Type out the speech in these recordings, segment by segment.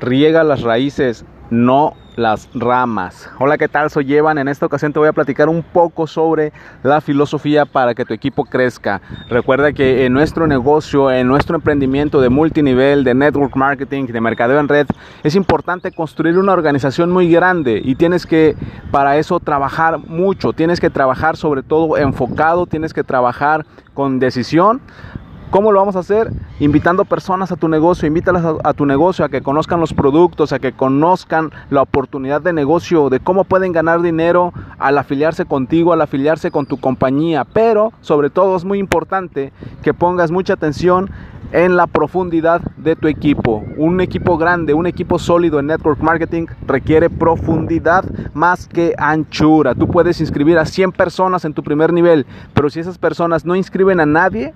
riega las raíces, no las ramas. Hola, ¿qué tal? Soy Evan. En esta ocasión te voy a platicar un poco sobre la filosofía para que tu equipo crezca. Recuerda que en nuestro negocio, en nuestro emprendimiento de multinivel, de network marketing, de mercadeo en red, es importante construir una organización muy grande y tienes que para eso trabajar mucho. Tienes que trabajar sobre todo enfocado, tienes que trabajar con decisión ¿Cómo lo vamos a hacer? Invitando personas a tu negocio, invítalas a, tu negocio a que conozcan los productos, a que conozcan la oportunidad de negocio, de cómo pueden ganar dinero al afiliarse contigo, al afiliarse con tu compañía. Pero sobre todo es muy importante que pongas mucha atención en la profundidad de tu equipo. Un equipo grande, un equipo sólido en network marketing requiere profundidad más que anchura. Tú puedes inscribir a 100 personas en tu primer nivel, pero si esas personas no inscriben a nadie,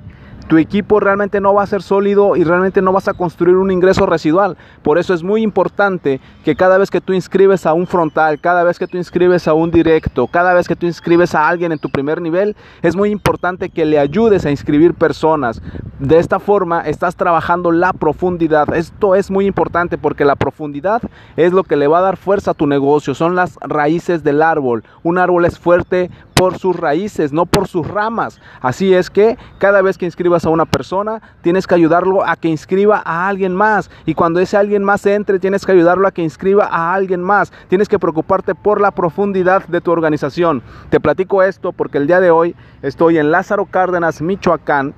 tu equipo realmente no va a ser sólido y realmente no vas a construir un ingreso residual. Por eso es muy importante que cada vez que tú inscribes a un frontal, cada vez que tú inscribes a un directo, cada vez que tú inscribes a alguien en tu primer nivel, es muy importante que le ayudes a inscribir personas. De esta forma estás trabajando la profundidad. Esto es muy importante porque la profundidad es lo que le va a dar fuerza a tu negocio. Son las raíces del árbol. Un árbol es fuerte por sus raíces, no por sus ramas. Así es que cada vez que inscribas a una persona, tienes que ayudarlo a que inscriba a alguien más. Y cuando ese alguien más entre, tienes que ayudarlo a que inscriba a alguien más. Tienes que preocuparte por la profundidad de tu organización. Te platico esto porque el día de hoy estoy en Lázaro Cárdenas, Michoacán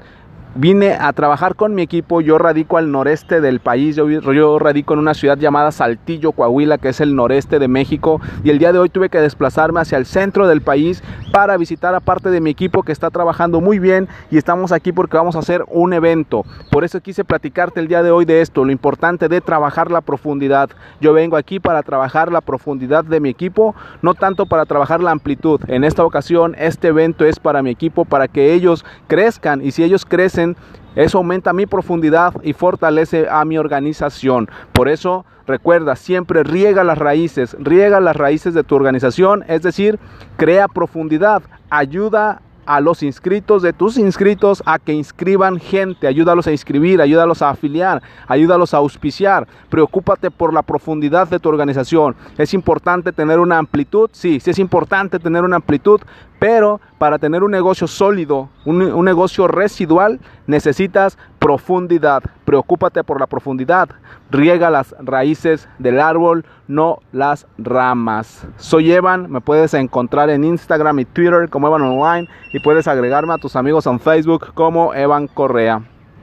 Vine a trabajar con mi equipo, yo radico al noreste del país, yo, radico en una ciudad llamada Saltillo, Coahuila, que es el noreste de México, y el día de hoy tuve que desplazarme hacia el centro del país para visitar a parte de mi equipo que está trabajando muy bien y estamos aquí porque vamos a hacer un evento. Por eso quise platicarte el día de hoy de esto, lo importante de trabajar la profundidad. Yo vengo aquí para trabajar la profundidad de mi equipo, no tanto para trabajar la amplitud. En esta ocasión, este evento es para mi equipo, para que ellos crezcan y si ellos crecen, eso aumenta mi profundidad y fortalece a mi organización. Por eso recuerda, siempre riega las raíces, riega las raíces de tu organización, es decir, crea profundidad, ayuda a los inscritos de tus inscritos a que inscriban gente, ayúdalos a inscribir, ayúdalos a afiliar, ayúdalos a auspiciar. Preocúpate por la profundidad de tu organización. Es importante tener una amplitud, sí, sí es importante tener una amplitud, pero para tener un negocio sólido, un, negocio residual, necesitas profundidad. Preocúpate por la profundidad. Riega las raíces del árbol, no las ramas. Soy Evan, me puedes encontrar en Instagram y Twitter como Evan Online y puedes agregarme a tus amigos en Facebook como Evan Correa.